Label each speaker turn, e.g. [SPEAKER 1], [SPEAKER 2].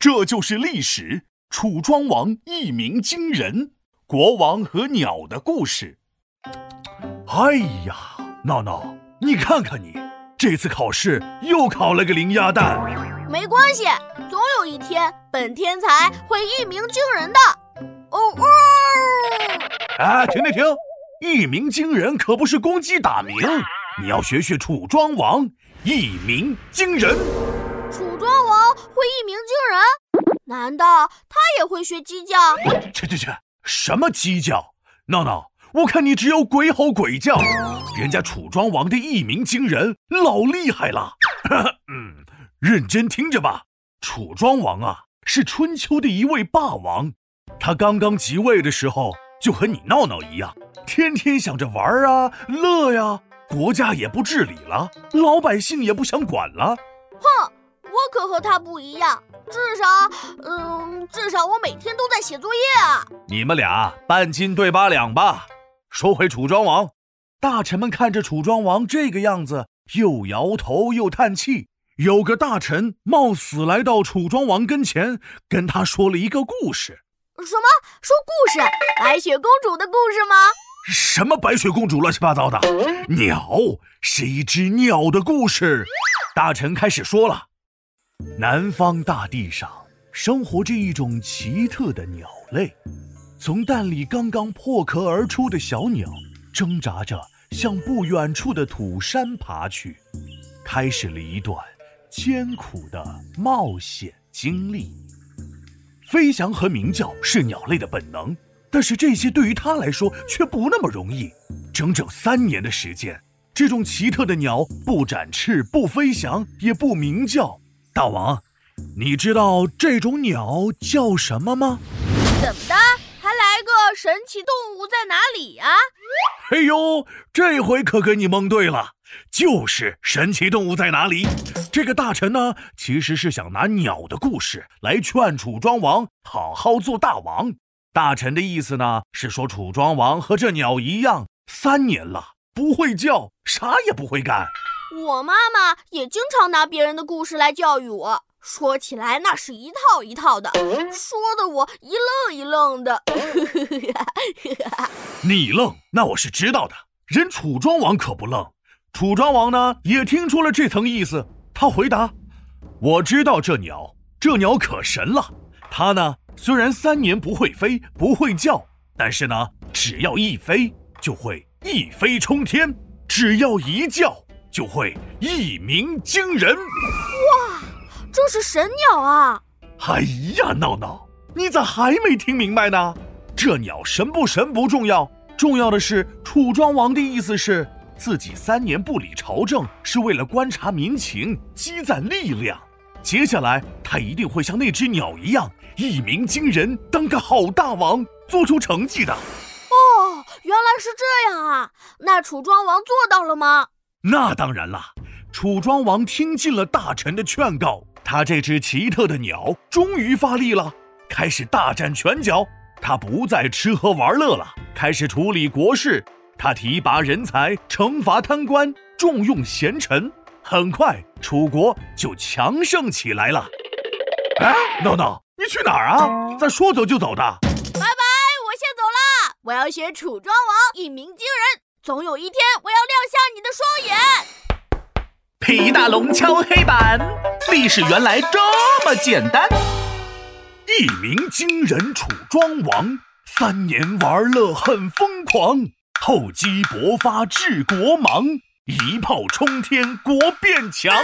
[SPEAKER 1] 这就是历史。楚庄王一鸣惊人，国王和鸟的故事。
[SPEAKER 2] 哎呀，闹闹，你看看你，这次考试又考了个零鸭蛋。
[SPEAKER 3] 没关系，总有一天本天才会一鸣惊人的。哦哦！
[SPEAKER 2] 哎，停停停！一鸣惊人可不是公鸡打鸣，你要学学楚庄王一鸣惊人。
[SPEAKER 3] 楚庄王会一鸣惊人？难道他也会学鸡叫？
[SPEAKER 2] 去去去！什么鸡叫？闹闹，我看你只有鬼吼鬼叫。人家楚庄王的一鸣惊人，老厉害了。嗯，认真听着吧。楚庄王啊，是春秋的一位霸王。他刚刚即位的时候，就和你闹闹一样，天天想着玩啊、乐呀，国家也不治理了，老百姓也不想管了。
[SPEAKER 3] 哼，我可和他不一样，至少，嗯，至少我每天都在写作业啊。
[SPEAKER 2] 你们俩半斤对八两吧。说回楚庄王，大臣们看着楚庄王这个样子，又摇头又叹气。有个大臣冒死来到楚庄王跟前，跟他说了一个故事。
[SPEAKER 3] 什么？说故事？白雪公主的故事吗？
[SPEAKER 2] 什么白雪公主？乱七八糟的！鸟是一只鸟的故事。大臣开始说了：南方大地上生活着一种奇特的鸟类，从蛋里刚刚破壳而出的小鸟，挣扎着向不远处的土山爬去，开始了一段艰苦的冒险经历。飞翔和鸣叫是鸟类的本能，但是这些对于它来说却不那么容易。整整三年的时间，这种奇特的鸟不展翅、不飞翔、也不鸣叫。大王，你知道这种鸟叫什么吗？
[SPEAKER 3] 怎么的？还来个神奇动物在哪里呀？
[SPEAKER 2] 嘿呦，这回可给你蒙对了，就是神奇动物在哪里。这个大臣呢，其实是想拿鸟的故事来劝楚庄王好好做大王。大臣的意思呢，是说楚庄王和这鸟一样，三年了不会叫，啥也不会干。
[SPEAKER 3] 我妈妈也经常拿别人的故事来教育我，说起来那是一套一套的，说的我一愣一愣的。
[SPEAKER 2] 你愣，那我是知道的。人楚庄王可不愣，楚庄王呢也听出了这层意思。他回答：“我知道这鸟，这鸟可神了。它呢，虽然三年不会飞，不会叫，但是呢，只要一飞，就会一飞冲天；只要一叫，就会一鸣惊人。
[SPEAKER 3] 哇，这是神鸟啊！
[SPEAKER 2] 哎呀，闹闹，你咋还没听明白呢？这鸟神不神不重要，重要的是楚庄王的意思是。”自己三年不理朝政，是为了观察民情、积攒力量。接下来，他一定会像那只鸟一样一鸣惊人，当个好大王，做出成绩的。
[SPEAKER 3] 哦，原来是这样啊！那楚庄王做到了吗？
[SPEAKER 2] 那当然了，楚庄王听进了大臣的劝告，他这只奇特的鸟终于发力了，开始大展拳脚。他不再吃喝玩乐了，开始处理国事。他提拔人才，惩罚贪官，重用贤臣，很快楚国就强盛起来了。哎，闹闹，你去哪儿啊？咋说走就走的？
[SPEAKER 3] 拜拜，我先走了。我要学楚庄王一鸣惊人，总有一天我要像你的双眼。
[SPEAKER 1] 皮大龙敲黑板，历史原来这么简单。
[SPEAKER 2] 一鸣惊人，楚庄王三年玩乐很疯狂。厚积薄发治国忙，一炮冲天国变强。